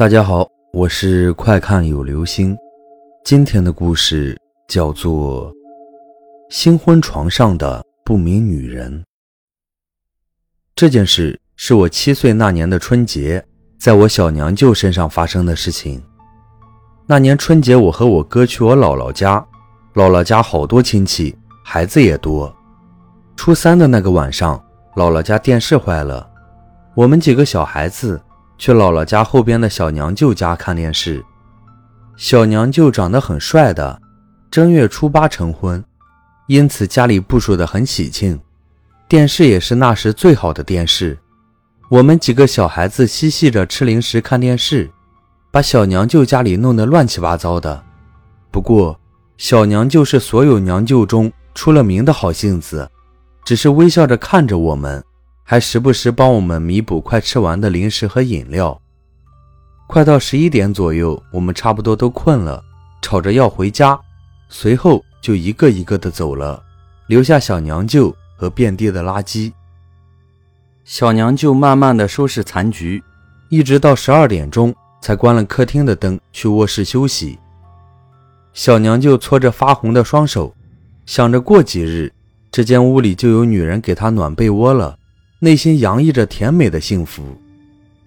大家好，我是快看有流星。今天的故事叫做《新婚床上的不明女人》。这件事是我七岁那年的春节，在我小娘舅身上发生的事情。那年春节，我和我哥去我姥姥家，姥姥家好多亲戚，孩子也多。初三的那个晚上，姥姥家电视坏了，我们几个小孩子。去姥姥家后边的小娘舅家看电视，小娘舅长得很帅的，正月初八成婚，因此家里部署的很喜庆，电视也是那时最好的电视。我们几个小孩子嬉戏着吃零食看电视，把小娘舅家里弄得乱七八糟的。不过小娘舅是所有娘舅中出了名的好性子，只是微笑着看着我们。还时不时帮我们弥补快吃完的零食和饮料。快到十一点左右，我们差不多都困了，吵着要回家，随后就一个一个的走了，留下小娘舅和遍地的垃圾。小娘舅慢慢的收拾残局，一直到十二点钟才关了客厅的灯，去卧室休息。小娘舅搓着发红的双手，想着过几日这间屋里就有女人给她暖被窝了。内心洋溢着甜美的幸福，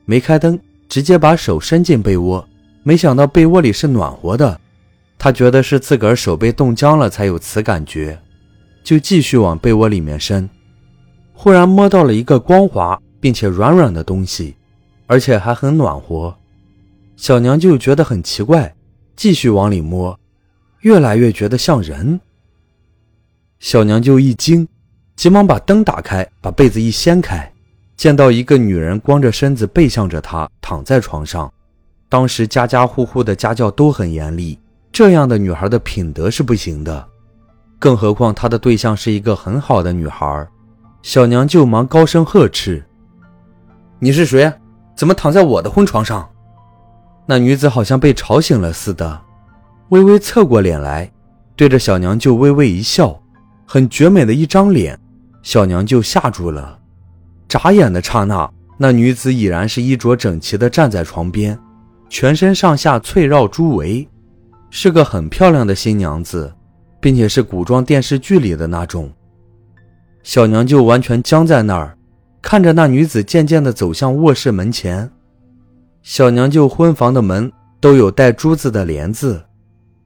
没开灯，直接把手伸进被窝，没想到被窝里是暖和的，他觉得是自个儿手被冻僵了才有此感觉，就继续往被窝里面伸，忽然摸到了一个光滑并且软软的东西，而且还很暖和，小娘就觉得很奇怪，继续往里摸，越来越觉得像人，小娘就一惊。急忙把灯打开，把被子一掀开，见到一个女人光着身子背向着他躺在床上。当时家家户户的家教都很严厉，这样的女孩的品德是不行的，更何况他的对象是一个很好的女孩。小娘就忙高声呵斥：“你是谁？怎么躺在我的婚床上？”那女子好像被吵醒了似的，微微侧过脸来，对着小娘就微微一笑，很绝美的一张脸。小娘就吓住了，眨眼的刹那，那女子已然是衣着整齐的站在床边，全身上下翠绕珠围，是个很漂亮的新娘子，并且是古装电视剧里的那种。小娘就完全僵在那儿，看着那女子渐渐地走向卧室门前。小娘就婚房的门都有带珠子的帘子，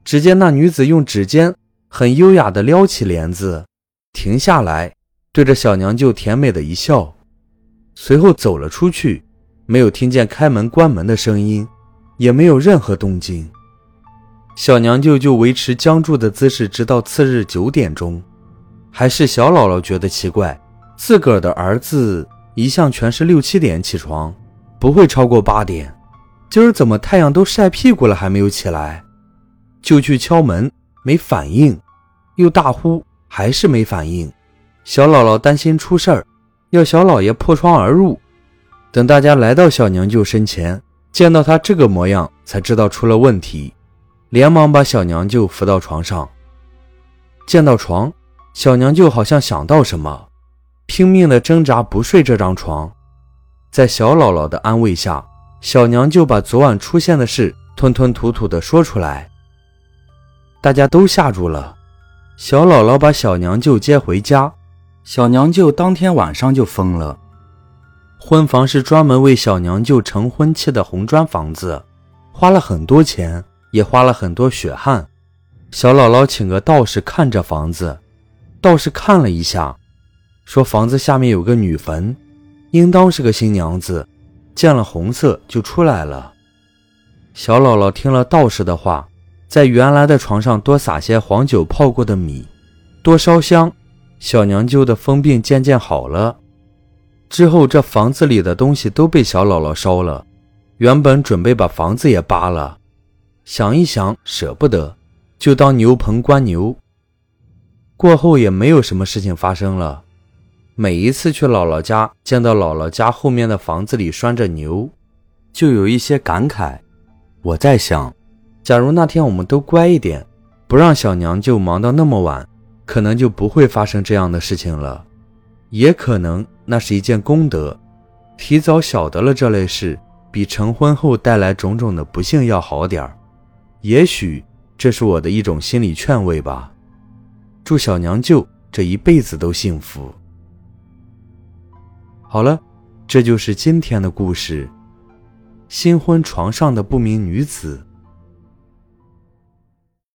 只见那女子用指尖很优雅地撩起帘子，停下来。对着小娘舅甜美的一笑，随后走了出去，没有听见开门关门的声音，也没有任何动静。小娘舅就维持僵住的姿势，直到次日九点钟。还是小姥姥觉得奇怪，自个儿的儿子一向全是六七点起床，不会超过八点，今儿怎么太阳都晒屁股了还没有起来？就去敲门，没反应，又大呼，还是没反应。小姥姥担心出事儿，要小老爷破窗而入。等大家来到小娘舅身前，见到他这个模样，才知道出了问题，连忙把小娘舅扶到床上。见到床，小娘舅好像想到什么，拼命的挣扎不睡这张床。在小姥姥的安慰下，小娘舅把昨晚出现的事吞吞吐吐的说出来。大家都吓住了。小姥姥把小娘舅接回家。小娘舅当天晚上就疯了。婚房是专门为小娘舅成婚砌的红砖房子，花了很多钱，也花了很多血汗。小姥姥请个道士看着房子，道士看了一下，说房子下面有个女坟，应当是个新娘子，见了红色就出来了。小姥姥听了道士的话，在原来的床上多撒些黄酒泡过的米，多烧香。小娘舅的疯病渐渐好了，之后这房子里的东西都被小姥姥烧了。原本准备把房子也扒了，想一想舍不得，就当牛棚关牛。过后也没有什么事情发生了。每一次去姥姥家，见到姥姥家后面的房子里拴着牛，就有一些感慨。我在想，假如那天我们都乖一点，不让小娘舅忙到那么晚。可能就不会发生这样的事情了，也可能那是一件功德，提早晓得了这类事，比成婚后带来种种的不幸要好点儿。也许这是我的一种心理劝慰吧。祝小娘舅这一辈子都幸福。好了，这就是今天的故事。新婚床上的不明女子。